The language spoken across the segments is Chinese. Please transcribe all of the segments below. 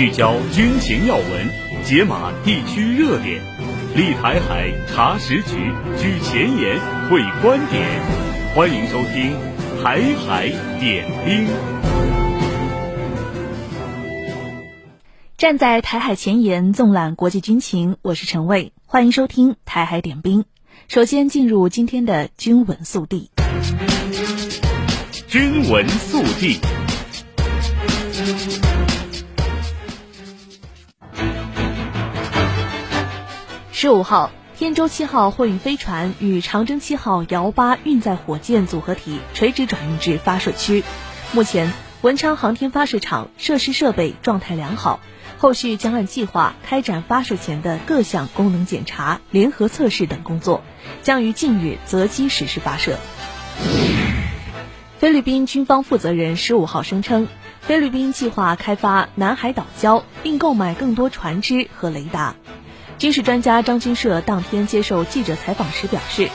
聚焦军情要闻，解码地区热点，立台海查实局，举前沿会观点。欢迎收听《台海点兵》。站在台海前沿，纵览国际军情，我是陈卫。欢迎收听《台海点兵》。首先进入今天的军闻速递。军闻速递。十五号，天舟七号货运飞船与长征七号遥八运载火箭组合体垂直转运至发射区。目前，文昌航天发射场设施设备状态良好，后续将按计划开展发射前的各项功能检查、联合测试等工作，将于近日择机实施发射。菲律宾军方负责人十五号声称，菲律宾计划开发南海岛礁，并购买更多船只和雷达。军事专家张军社当天接受记者采访时表示，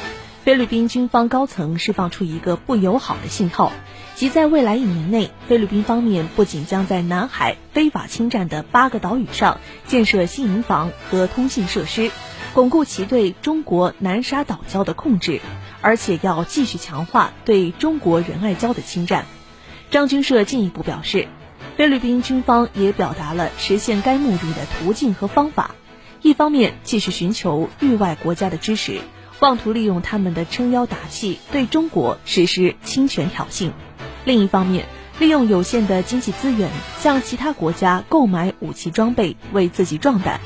菲律宾军方高层释放出一个不友好的信号，即在未来一年内，菲律宾方面不仅将在南海非法侵占的八个岛屿上建设新营房和通信设施，巩固其对中国南沙岛礁的控制，而且要继续强化对中国仁爱礁的侵占。张军社进一步表示，菲律宾军方也表达了实现该目的的途径和方法。一方面继续寻求域外国家的支持，妄图利用他们的撑腰打气对中国实施侵权挑衅；另一方面，利用有限的经济资源向其他国家购买武器装备，为自己壮胆。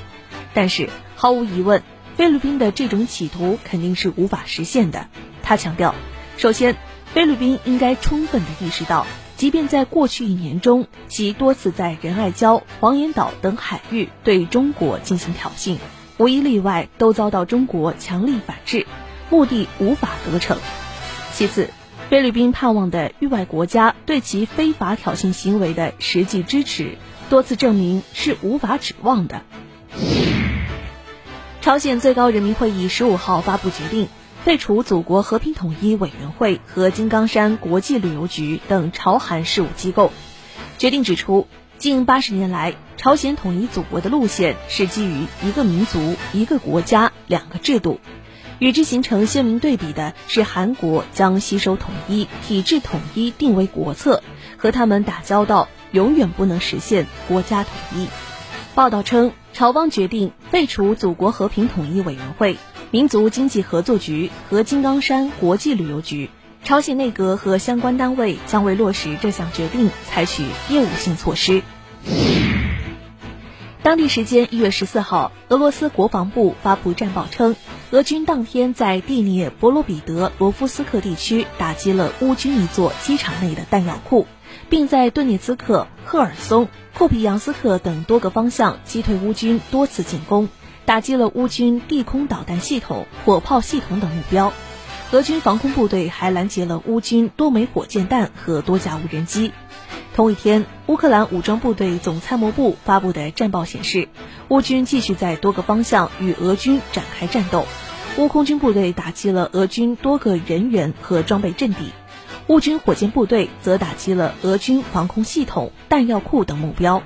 但是毫无疑问，菲律宾的这种企图肯定是无法实现的。他强调，首先，菲律宾应该充分地意识到。即便在过去一年中，其多次在仁爱礁、黄岩岛等海域对中国进行挑衅，无一例外都遭到中国强力反制，目的无法得逞。其次，菲律宾盼望的域外国家对其非法挑衅行为的实际支持，多次证明是无法指望的。朝鲜最高人民会议十五号发布决定。废除祖国和平统一委员会和金刚山国际旅游局等朝韩事务机构。决定指出，近八十年来，朝鲜统一祖国的路线是基于一个民族、一个国家、两个制度。与之形成鲜明对比的是，韩国将吸收统一、体制统一定为国策，和他们打交道永远不能实现国家统一。报道称，朝方决定废除祖国和平统一委员会。民族经济合作局和金刚山国际旅游局，朝鲜内阁和相关单位将为落实这项决定采取业务性措施。当地时间一月十四号，俄罗斯国防部发布战报称，俄军当天在第聂伯罗彼得罗夫斯克地区打击了乌军一座机场内的弹药库，并在顿涅茨克、赫尔松、库皮扬斯克等多个方向击退乌军多次进攻。打击了乌军地空导弹系统、火炮系统等目标，俄军防空部队还拦截了乌军多枚火箭弹和多架无人机。同一天，乌克兰武装部队总参谋部发布的战报显示，乌军继续在多个方向与俄军展开战斗，乌空军部队打击了俄军多个人员和装备阵地，乌军火箭部队则打击了俄军防空系统、弹药库等目标。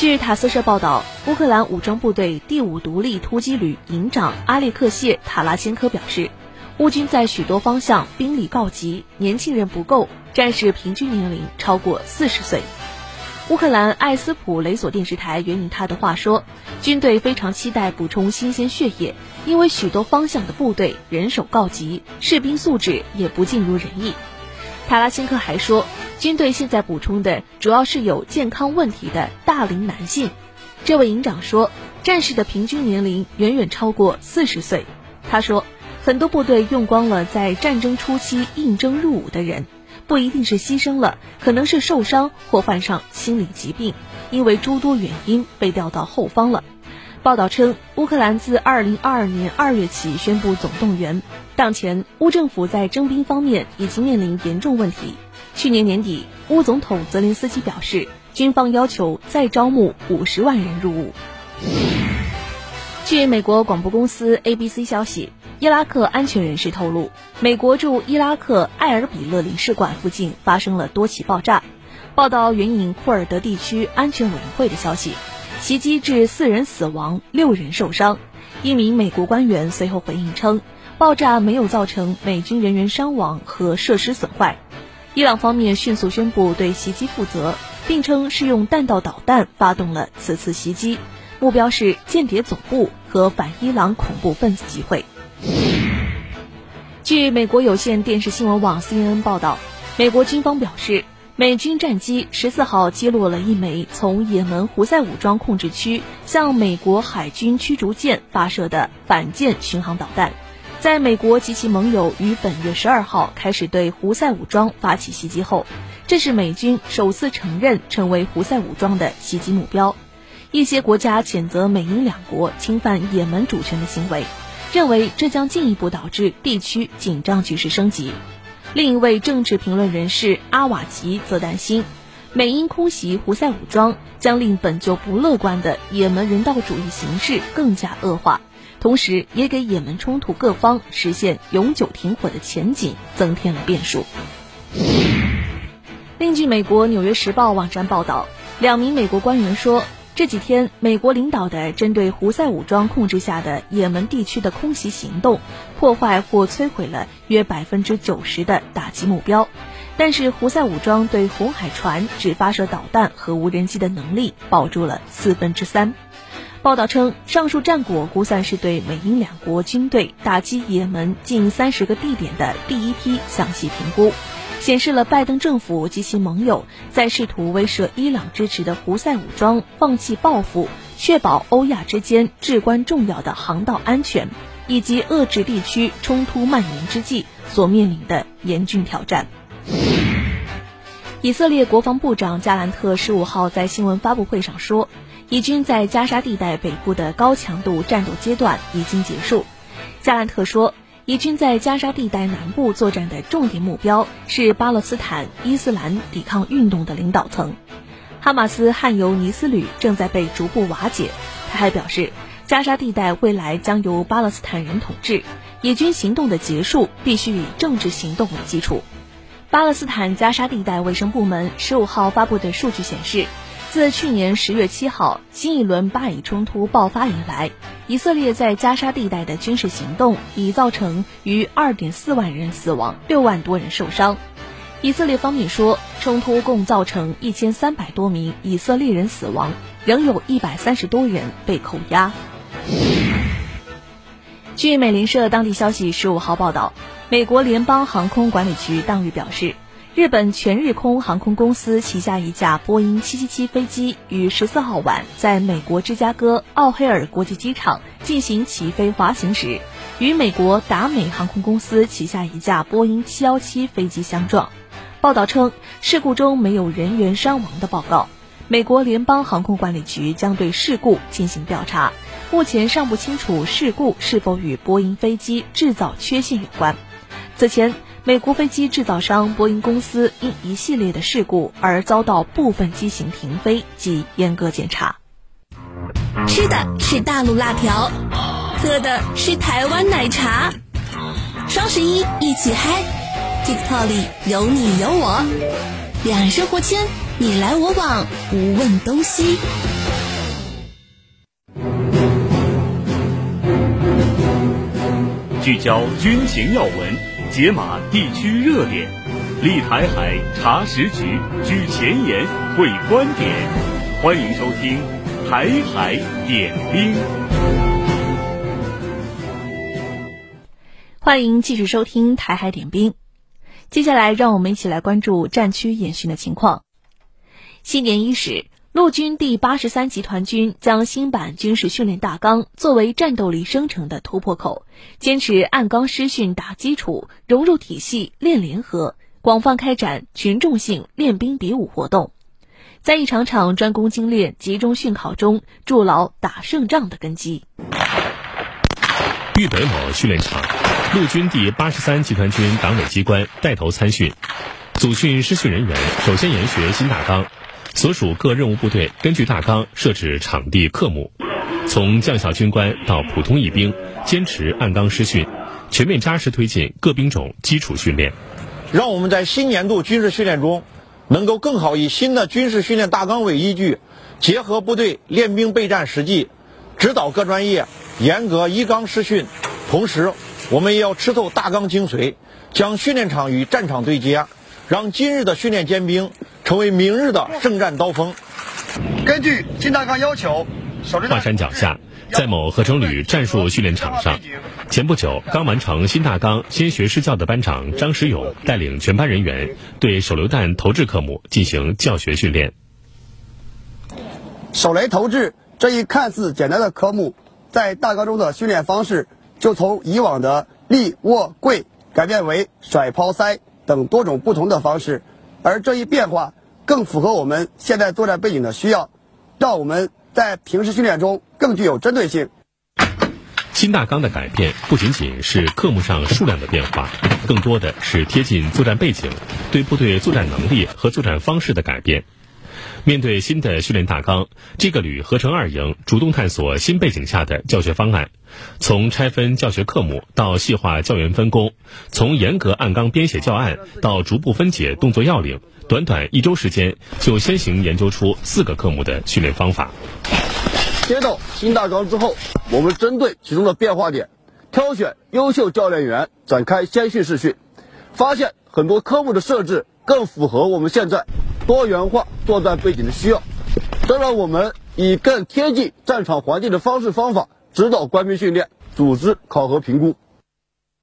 据塔斯社报道，乌克兰武装部队第五独立突击旅营长阿列克谢·塔拉先科表示，乌军在许多方向兵力告急，年轻人不够，战士平均年龄超过四十岁。乌克兰艾斯普雷索电视台援引他的话说，军队非常期待补充新鲜血液，因为许多方向的部队人手告急，士兵素质也不尽如人意。塔拉辛科还说，军队现在补充的主要是有健康问题的大龄男性。这位营长说，战士的平均年龄远远超过四十岁。他说，很多部队用光了在战争初期应征入伍的人，不一定是牺牲了，可能是受伤或患上心理疾病，因为诸多原因被调到后方了。报道称，乌克兰自二零二二年二月起宣布总动员。当前，乌政府在征兵方面已经面临严重问题。去年年底，乌总统泽连斯基表示，军方要求再招募五十万人入伍。据美国广播公司 ABC 消息，伊拉克安全人士透露，美国驻伊拉克艾尔比勒领事馆附近发生了多起爆炸。报道援引库尔德地区安全委员会的消息，袭击致四人死亡、六人受伤。一名美国官员随后回应称，爆炸没有造成美军人员伤亡和设施损坏。伊朗方面迅速宣布对袭击负责，并称是用弹道导弹发动了此次袭击，目标是间谍总部和反伊朗恐怖分子集会。据美国有线电视新闻网 CNN 报道，美国军方表示。美军战机十四号击落了一枚从也门胡塞武装控制区向美国海军驱逐舰发射的反舰巡航导弹。在美国及其盟友于本月十二号开始对胡塞武装发起袭击后，这是美军首次承认成为胡塞武装的袭击目标。一些国家谴责美英两国侵犯也门主权的行为，认为这将进一步导致地区紧张局势升级。另一位政治评论人士阿瓦吉则担心，美英空袭胡塞武装将令本就不乐观的也门人道主义形势更加恶化，同时也给也门冲突各方实现永久停火的前景增添了变数。另据美国《纽约时报》网站报道，两名美国官员说。这几天，美国领导的针对胡塞武装控制下的也门地区的空袭行动，破坏或摧毁了约百分之九十的打击目标。但是，胡塞武装对红海船只发射导弹和无人机的能力保住了四分之三。报道称，上述战果估算是对美英两国军队打击也门近三十个地点的第一批详细评估。显示了拜登政府及其盟友在试图威慑伊朗支持的胡塞武装放弃报复，确保欧亚之间至关重要的航道安全，以及遏制地区冲突蔓延之际所面临的严峻挑战。以色列国防部长加兰特十五号在新闻发布会上说，以军在加沙地带北部的高强度战斗阶段已经结束。加兰特说。以军在加沙地带南部作战的重点目标是巴勒斯坦伊斯兰抵抗运动的领导层，哈马斯汗尤尼斯旅正在被逐步瓦解。他还表示，加沙地带未来将由巴勒斯坦人统治，以军行动的结束必须以政治行动为基础。巴勒斯坦加沙地带卫生部门十五号发布的数据显示。自去年十月七号新一轮巴以冲突爆发以来，以色列在加沙地带的军事行动已造成逾二点四万人死亡，六万多人受伤。以色列方面说，冲突共造成一千三百多名以色列人死亡，仍有一百三十多人被扣押。据美联社当地消息十五号报道，美国联邦航空管理局当日表示。日本全日空航空公司旗下一架波音777飞机于十四号晚在美国芝加哥奥黑尔国际机场进行起飞滑行时，与美国达美航空公司旗下一架波音717飞机相撞。报道称，事故中没有人员伤亡的报告。美国联邦航空管理局将对事故进行调查，目前尚不清楚事故是否与波音飞机制造缺陷有关。此前。美国飞机制造商波音公司因一系列的事故而遭到部分机型停飞及严格检查。吃的是大陆辣条，喝的是台湾奶茶。双十一一起嗨，TikTok 里有你有我，两人生活圈你来我往，无问东西。聚焦军情要闻。解码地区热点，立台海查实局，举前沿会观点，欢迎收听《台海点兵》。欢迎继续收听《台海点兵》。接下来，让我们一起来关注战区演训的情况。新年伊始。陆军第八十三集团军将新版军事训练大纲作为战斗力生成的突破口，坚持按纲施训打基础，融入体系练联合，广泛开展群众性练兵比武活动，在一场场专攻精练、集中训考中筑牢打胜仗的根基。豫北某训练场，陆军第八十三集团军党委机关带头参训，组训施训人员首先研学新大纲。所属各任务部队根据大纲设置场地科目，从将校军官到普通一兵，坚持按纲施训，全面扎实推进各兵种基础训练。让我们在新年度军事训练中，能够更好以新的军事训练大纲为依据，结合部队练兵备战实际，指导各专业严格依纲施训。同时，我们也要吃透大纲精髓，将训练场与战场对接，让今日的训练尖兵成为明日的圣战刀锋。根据新大纲要求，华山脚下，在某合成旅战术训练场上，前不久刚完成新大纲先学施教的班长张石勇带领全班人员对手榴弹投掷科目进行教学训练。手雷投掷这一看似简单的科目，在大纲中的训练方式就从以往的立、卧、跪改变为甩、抛、塞等多种不同的方式，而这一变化更符合我们现在作战背景的需要，让我们在平时训练中更具有针对性。新大纲的改变不仅仅是科目上数量的变化，更多的是贴近作战背景，对部队作战能力和作战方式的改变。面对新的训练大纲，这个旅合成二营主动探索新背景下的教学方案，从拆分教学科目到细化教员分工，从严格按纲编写教案到逐步分解动作要领，短短一周时间就先行研究出四个科目的训练方法。接到新大纲之后，我们针对其中的变化点，挑选优秀教练员展开先训试训，发现很多科目的设置更符合我们现在。多元化作战背景的需要，这让我们以更贴近战场环境的方式方法指导官兵训练、组织考核评估。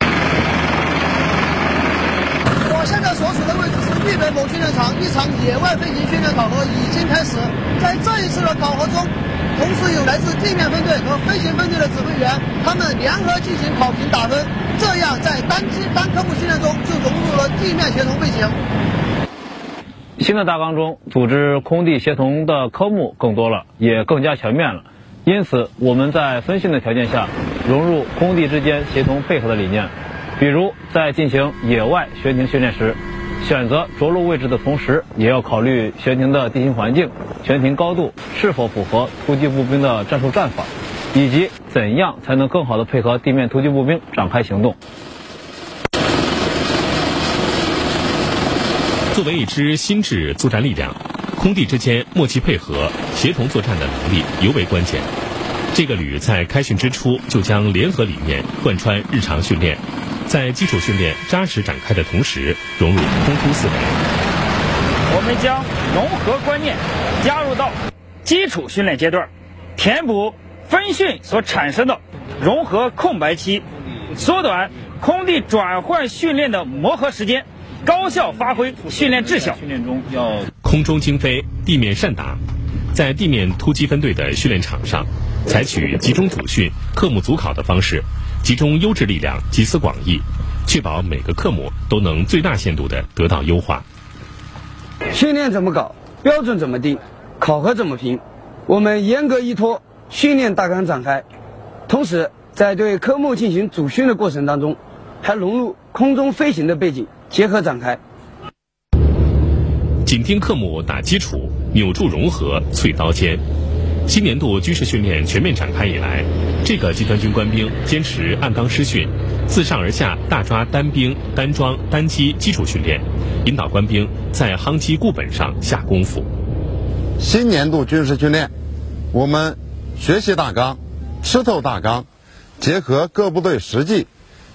我现在所处的位置是绿北某训练场，一场野外飞行训练考核已经开始。在这一次的考核中，同时有来自地面分队和飞行分队的指挥员，他们联合进行考评打分，这样在单机单科目训练中就融入了地面协同背景。新的大纲中，组织空地协同的科目更多了，也更加全面了。因此，我们在分训的条件下，融入空地之间协同配合的理念。比如，在进行野外悬停训练时，选择着陆位置的同时，也要考虑悬停的地形环境、悬停高度是否符合突击步兵的战术战法，以及怎样才能更好地配合地面突击步兵展开行动。作为一支新制作战力量，空地之间默契配合、协同作战的能力尤为关键。这个旅在开训之初就将联合理念贯穿日常训练，在基础训练扎实展开的同时，融入空突思维。我们将融合观念加入到基础训练阶段，填补分训所产生的融合空白期，缩短空地转换训练的磨合时间。高效发挥训练质效。训练中要空中精飞，地面善打。在地面突击分队的训练场上，采取集中组训、科目组考的方式，集中优质力量，集思广益，确保每个科目都能最大限度地得到优化。训练怎么搞，标准怎么定，考核怎么评，我们严格依托训练大纲展开。同时，在对科目进行组训的过程当中，还融入空中飞行的背景。结合展开，紧盯科目打基础，扭住融合淬刀尖。新年度军事训练全面展开以来，这个集团军官兵坚持按纲施训，自上而下大抓单兵、单装、单机基础训练，引导官兵在夯基固本上下功夫。新年度军事训练，我们学习大纲，吃透大纲，结合各部队实际，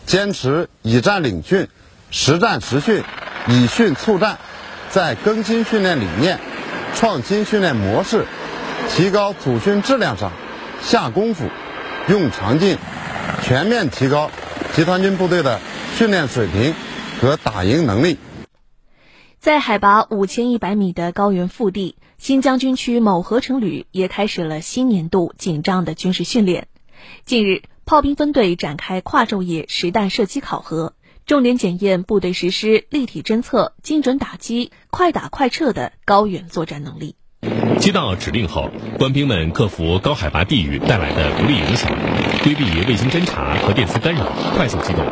坚持以战领训。实战实训，以训促战，在更新训练理念、创新训练模式、提高组训质量上下功夫，用长劲，全面提高集团军部队的训练水平和打赢能力。在海拔五千一百米的高原腹地，新疆军区某合成旅也开始了新年度紧张的军事训练。近日，炮兵分队展开跨昼夜实弹射击考核。重点检验部队实施立体侦测、精准打击、快打快撤的高原作战能力。接到指令后，官兵们克服高海拔地域带来的不利影响，规避卫星侦察和电磁干扰，快速机动。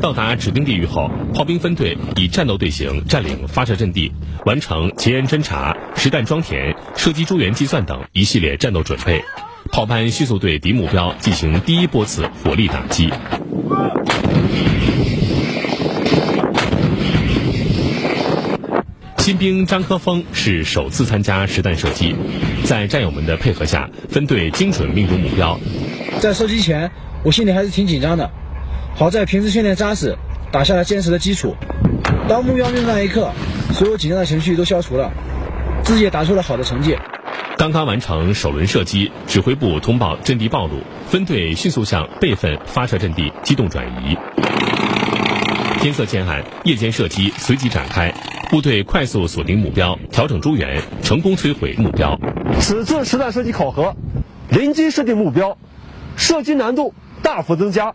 到达指定地域后，炮兵分队以战斗队形占领发射阵地，完成前沿侦察、实弹装填、射击诸元计算等一系列战斗准备。炮班迅速对敌目标进行第一波次火力打击。新兵张科峰是首次参加实弹射击，在战友们的配合下，分队精准命中目标。在射击前，我心里还是挺紧张的，好在平时训练扎实，打下了坚实的基础。当目标命中那一刻，所有紧张的情绪都消除了，自己也打出了好的成绩。刚刚完成首轮射击，指挥部通报阵地暴露，分队迅速向备份发射阵地机动转移。天色渐暗，夜间射击随即展开，部队快速锁定目标，调整诸元，成功摧毁目标。此次实弹射击考核，临机设定目标，射击难度大幅增加，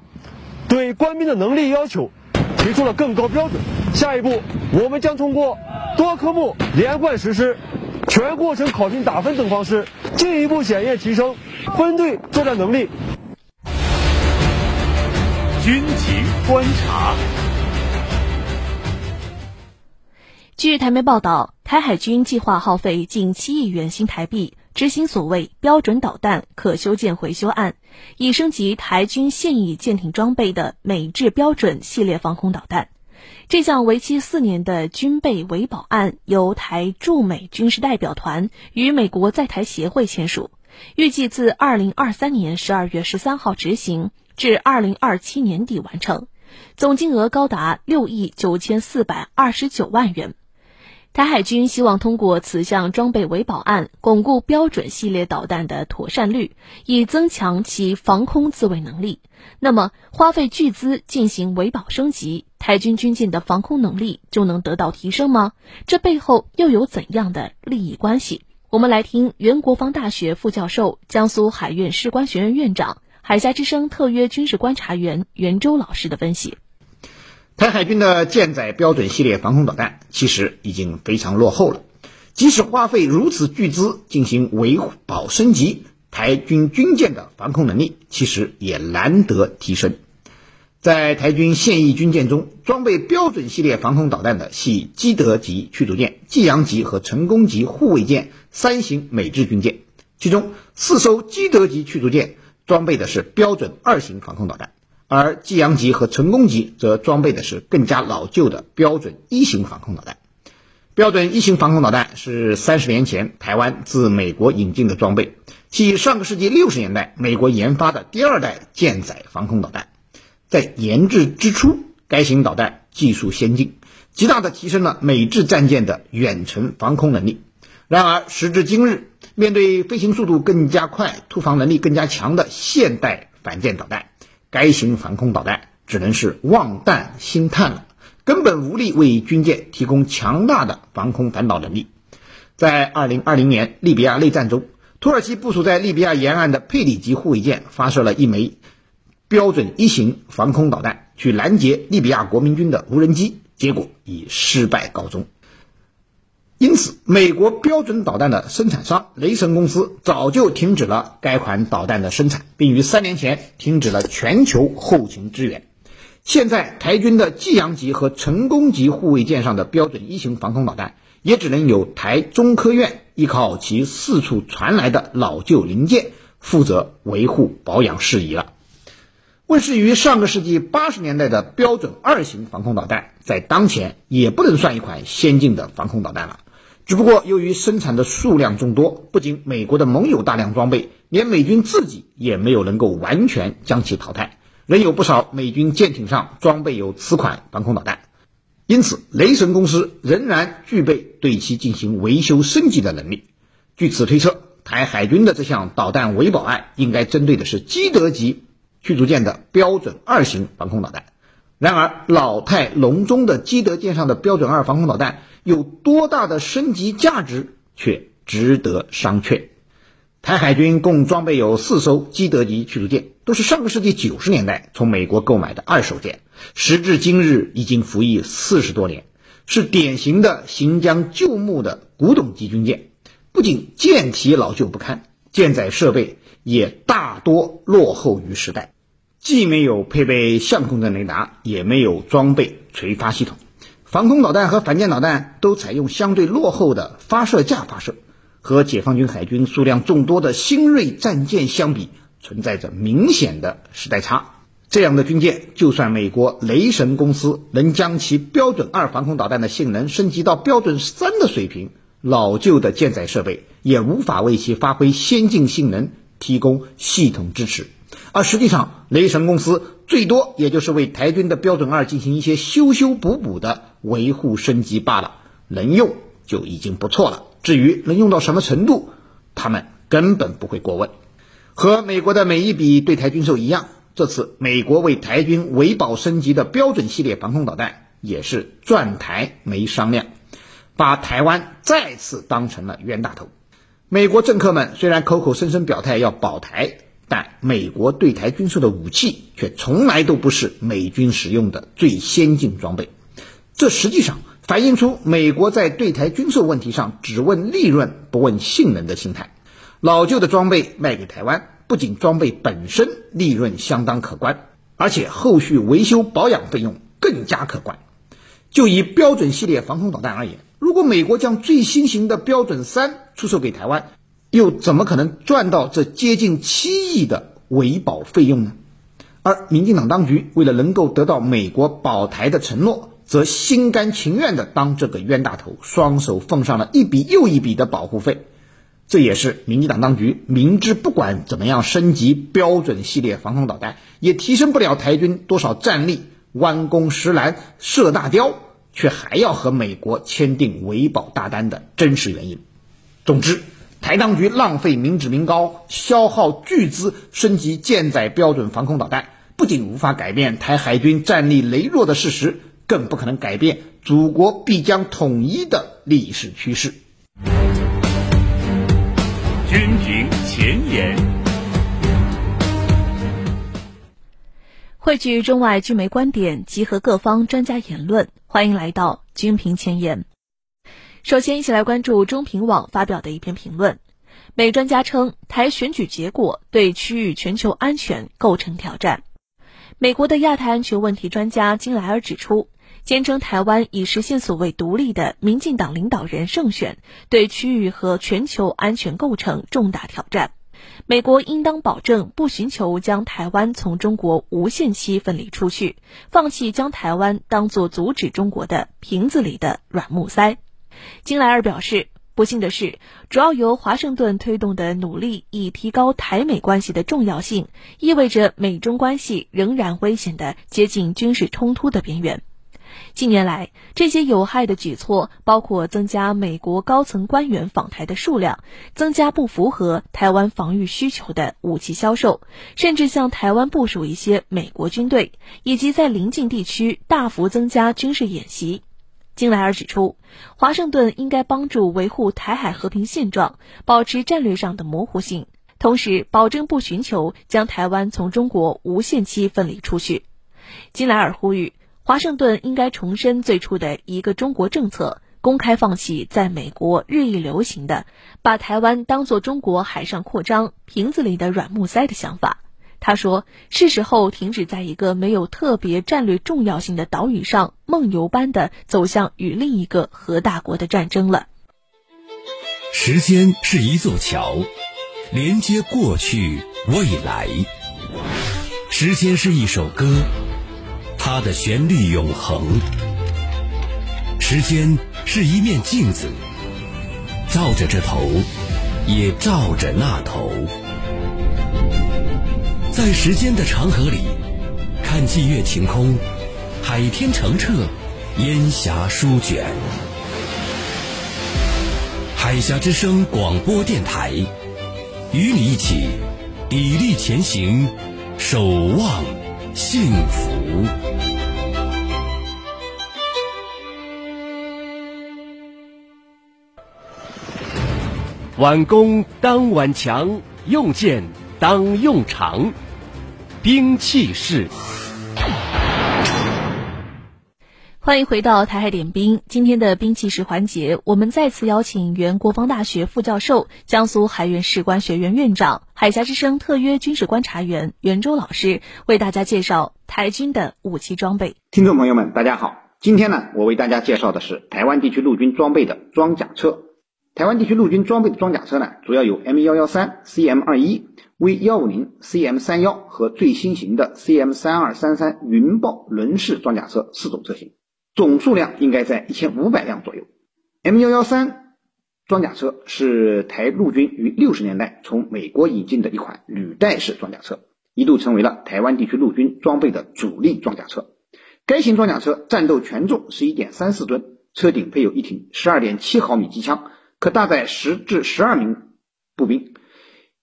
对官兵的能力要求提出了更高标准。下一步，我们将通过多科目连贯实施。全过程考评打分等方式，进一步检验提升分队作战能力。军情观察。据台媒报道，台海军计划耗费近七亿元新台币执行所谓标准导弹可修建回修案，以升级台军现役舰艇装备的美制标准系列防空导弹。这项为期四年的军备维保案由台驻美军事代表团与美国在台协会签署，预计自二零二三年十二月十三号执行，至二零二七年底完成，总金额高达六亿九千四百二十九万元。台海军希望通过此项装备维保案，巩固标准系列导弹的妥善率，以增强其防空自卫能力。那么，花费巨资进行维保升级，台军军舰的防空能力就能得到提升吗？这背后又有怎样的利益关系？我们来听原国防大学副教授、江苏海院士官学院院长、海峡之声特约军事观察员袁周老师的分析。台海军的舰载标准系列防空导弹其实已经非常落后了，即使花费如此巨资进行维保升级，台军军舰的防空能力其实也难得提升。在台军现役军舰中，装备标准系列防空导弹的系基德级驱逐舰、济阳级和成功级护卫舰三型美制军舰，其中四艘基德级驱逐舰装备的是标准二型防空导弹。而济阳级和成功级则装备的是更加老旧的标准一型防空导弹。标准一型防空导弹是三十年前台湾自美国引进的装备，系上个世纪六十年代美国研发的第二代舰载防空导弹。在研制之初，该型导弹技术先进，极大地提升了美制战舰的远程防空能力。然而，时至今日，面对飞行速度更加快、突防能力更加强的现代反舰导弹，该型防空导弹只能是望弹兴叹了，根本无力为军舰提供强大的防空反导能力。在二零二零年利比亚内战中，土耳其部署在利比亚沿岸的佩里级护卫舰发射了一枚标准一型防空导弹，去拦截利比亚国民军的无人机，结果以失败告终。因此，美国标准导弹的生产商雷神公司早就停止了该款导弹的生产，并于三年前停止了全球后勤支援。现在，台军的济阳级和成功级护卫舰上的标准一型防空导弹，也只能由台中科院依靠其四处传来的老旧零件，负责维护保养事宜了。问世于上个世纪八十年代的标准二型防空导弹，在当前也不能算一款先进的防空导弹了。只不过，由于生产的数量众多，不仅美国的盟友大量装备，连美军自己也没有能够完全将其淘汰，仍有不少美军舰艇上装备有此款防空导弹。因此，雷神公司仍然具备对其进行维修升级的能力。据此推测，台海军的这项导弹维保案应该针对的是基德级驱逐舰的标准二型防空导弹。然而，老态龙钟的基德舰上的标准二防空导弹有多大的升级价值，却值得商榷。台海军共装备有四艘基德级驱逐舰，都是上个世纪九十年代从美国购买的二手舰，时至今日已经服役四十多年，是典型的行将就木的古董级军舰。不仅舰体老旧不堪，舰载设备也大多落后于时代。既没有配备相控阵雷达，也没有装备垂发系统，防空导弹和反舰导弹都采用相对落后的发射架发射，和解放军海军数量众多的新锐战舰相比，存在着明显的时代差。这样的军舰，就算美国雷神公司能将其标准二防空导弹的性能升级到标准三的水平，老旧的舰载设备也无法为其发挥先进性能提供系统支持。而实际上，雷神公司最多也就是为台军的标准二进行一些修修补补的维护升级罢了，能用就已经不错了。至于能用到什么程度，他们根本不会过问。和美国的每一笔对台军售一样。这次美国为台军维保升级的标准系列防空导弹，也是转台没商量，把台湾再次当成了冤大头。美国政客们虽然口口声声表态要保台，但美国对台军售的武器却从来都不是美军使用的最先进装备。这实际上反映出美国在对台军售问题上只问利润不问性能的心态。老旧的装备卖给台湾。不仅装备本身利润相当可观，而且后续维修保养费用更加可观。就以标准系列防空导弹而言，如果美国将最新型的标准三出售给台湾，又怎么可能赚到这接近七亿的维保费用呢？而民进党当局为了能够得到美国保台的承诺，则心甘情愿地当这个冤大头，双手奉上了一笔又一笔的保护费。这也是民进党当局明知不管怎么样升级标准系列防空导弹，也提升不了台军多少战力，弯弓石拦射大雕，却还要和美国签订维保大单的真实原因。总之，台当局浪费民脂民膏，消耗巨资升级舰载标准防空导弹，不仅无法改变台海军战力羸弱的事实，更不可能改变祖国必将统一的历史趋势。军评前沿，汇聚中外军媒观点，集合各方专家言论。欢迎来到军评前沿。首先，一起来关注中评网发表的一篇评论。美专家称，台选举结果对区域全球安全构成挑战。美国的亚太安全问题专家金莱尔指出。坚称台湾已实现所谓独立的民进党领导人胜选，对区域和全球安全构成重大挑战。美国应当保证不寻求将台湾从中国无限期分离出去，放弃将台湾当作阻止中国的瓶子里的软木塞。金莱尔表示，不幸的是，主要由华盛顿推动的努力以提高台美关系的重要性，意味着美中关系仍然危险地接近军事冲突的边缘。近年来，这些有害的举措包括增加美国高层官员访台的数量，增加不符合台湾防御需求的武器销售，甚至向台湾部署一些美国军队，以及在邻近地区大幅增加军事演习。金莱尔指出，华盛顿应该帮助维护台海和平现状，保持战略上的模糊性，同时保证不寻求将台湾从中国无限期分离出去。金莱尔呼吁。华盛顿应该重申最初的一个中国政策，公开放弃在美国日益流行的把台湾当作中国海上扩张瓶子里的软木塞的想法。他说：“是时候停止在一个没有特别战略重要性的岛屿上梦游般的走向与另一个核大国的战争了。”时间是一座桥，连接过去未来。时间是一首歌。它的旋律永恒，时间是一面镜子，照着这头，也照着那头。在时间的长河里，看霁月晴空，海天澄澈，烟霞舒卷。海峡之声广播电台，与你一起砥砺前行，守望幸福。挽弓当挽强，用箭当用长，兵器室。欢迎回到台海点兵，今天的兵器室环节，我们再次邀请原国防大学副教授、江苏海院士官学院院长、海峡之声特约军事观察员袁周老师，为大家介绍台军的武器装备。听众朋友们，大家好，今天呢，我为大家介绍的是台湾地区陆军装备的装甲车。台湾地区陆军装备的装甲车呢，主要有 M 幺幺三、CM 二一、V 幺五零 CM 三幺和最新型的 CM 三二三三云豹轮式装甲车四种车型，总数量应该在一千五百辆左右。M 幺幺三装甲车是台陆军于六十年代从美国引进的一款履带式装甲车，一度成为了台湾地区陆军装备的主力装甲车。该型装甲车战斗全重十一点三四吨，车顶配有一挺十二点七毫米机枪，可搭载十至十二名步兵。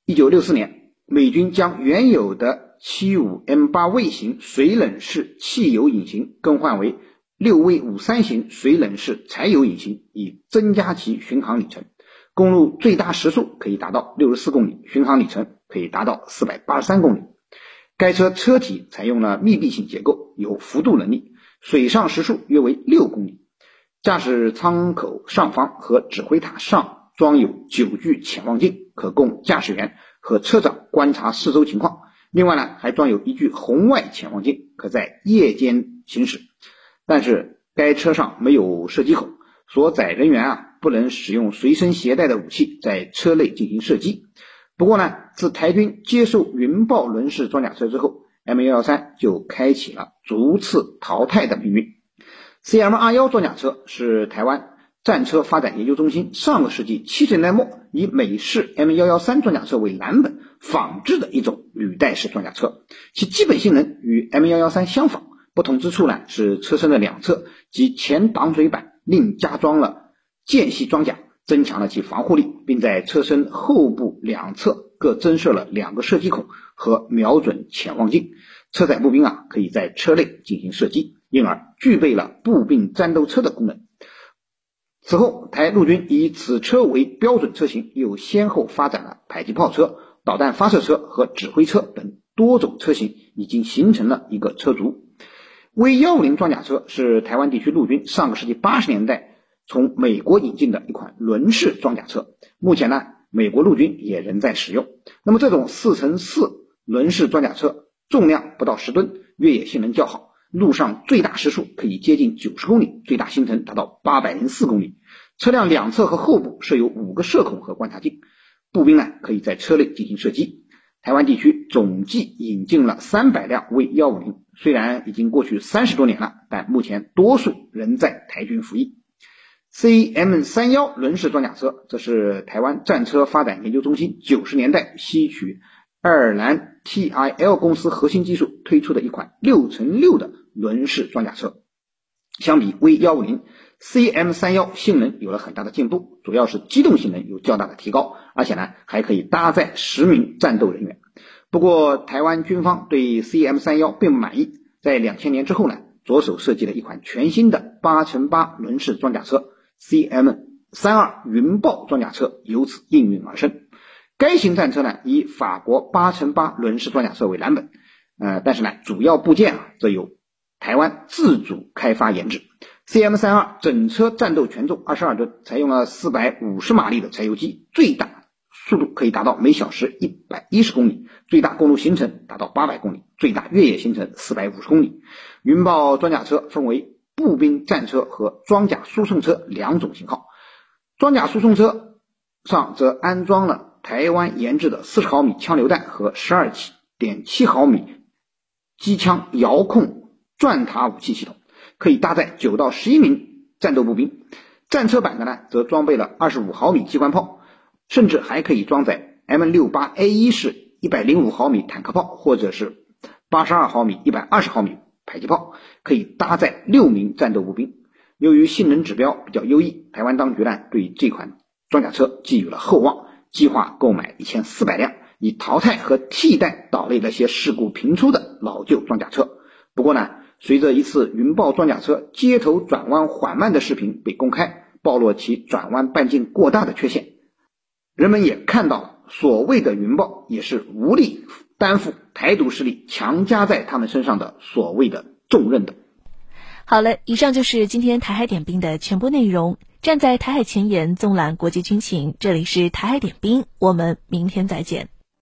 一九六四年。美军将原有的 75M8 卫型水冷式汽油引擎更换为 6V53 型水冷式柴油引擎，以增加其巡航里程。公路最大时速可以达到64公里，巡航里程可以达到483公里。该车车体采用了密闭性结构，有浮渡能力，水上时速约为6公里。驾驶舱口上方和指挥塔上装有九具潜望镜，可供驾驶员。和车长观察四周情况。另外呢，还装有一具红外潜望镜，可在夜间行驶。但是该车上没有射击口，所载人员啊不能使用随身携带的武器在车内进行射击。不过呢，自台军接受云豹轮式装甲车之后，M 幺幺三就开启了逐次淘汰的命运。CM 二幺装甲车是台湾。战车发展研究中心上个世纪七十年代末以美式 M 幺幺三装甲车为蓝本仿制的一种履带式装甲车，其基本性能与 M 幺幺三相仿，不同之处呢是车身的两侧及前挡水板另加装了间隙装甲，增强了其防护力，并在车身后部两侧各增设了两个射击孔和瞄准潜望镜，车载步兵啊可以在车内进行射击，因而具备了步兵战斗车的功能。此后，台陆军以此车为标准车型，又先后发展了迫击炮车、导弹发射车和指挥车等多种车型，已经形成了一个车族。V 幺五零装甲车是台湾地区陆军上个世纪八十年代从美国引进的一款轮式装甲车，目前呢，美国陆军也仍在使用。那么，这种四乘四轮式装甲车重量不到十吨，越野性能较好。路上最大时速可以接近九十公里，最大行程达到八百零四公里。车辆两侧和后部设有五个射孔和观察镜，步兵呢可以在车内进行射击。台湾地区总计引进了三百辆 V 幺五零，虽然已经过去三十多年了，但目前多数仍在台军服役。CM 三幺轮式装甲车，这是台湾战车发展研究中心九十年代吸取爱尔兰 TIL 公司核心技术推出的一款六乘六的轮式装甲车，相比 V 幺五零，CM 三幺性能有了很大的进步，主要是机动性能有较大的提高，而且呢还可以搭载十名战斗人员。不过台湾军方对 CM 三幺并不满意，在两千年之后呢，着手设计了一款全新的八乘八轮式装甲车 CM 三二云豹装甲车，由此应运而生。该型战车呢，以法国八乘八轮式装甲车为蓝本，呃，但是呢，主要部件啊，则由台湾自主开发研制。CM 三二整车战斗权重二十二吨，采用了四百五十马力的柴油机，最大速度可以达到每小时一百一十公里，最大公路行程达到八百公里，最大越野行程四百五十公里。云豹装甲车分为步兵战车和装甲输送车两种型号，装甲输送车上则安装了。台湾研制的四十毫米枪榴弹和十二点七毫米机枪遥控钻塔武器系统，可以搭载九到十一名战斗步兵。战车版的呢，则装备了二十五毫米机关炮，甚至还可以装载 M 六八 A 一式一百零五毫米坦克炮，或者是八十二毫米一百二十毫米迫击炮，可以搭载六名战斗步兵。由于性能指标比较优异，台湾当局呢对这款装甲车寄予了厚望。计划购买一千四百辆，以淘汰和替代岛内那些事故频出的老旧装甲车。不过呢，随着一次云豹装甲车接头转弯缓慢的视频被公开，暴露其转弯半径过大的缺陷，人们也看到了所谓的云豹也是无力担负台独势力强加在他们身上的所谓的重任的。好了，以上就是今天台海点兵的全部内容。站在台海前沿，纵览国际军情。这里是台海点兵，我们明天再见。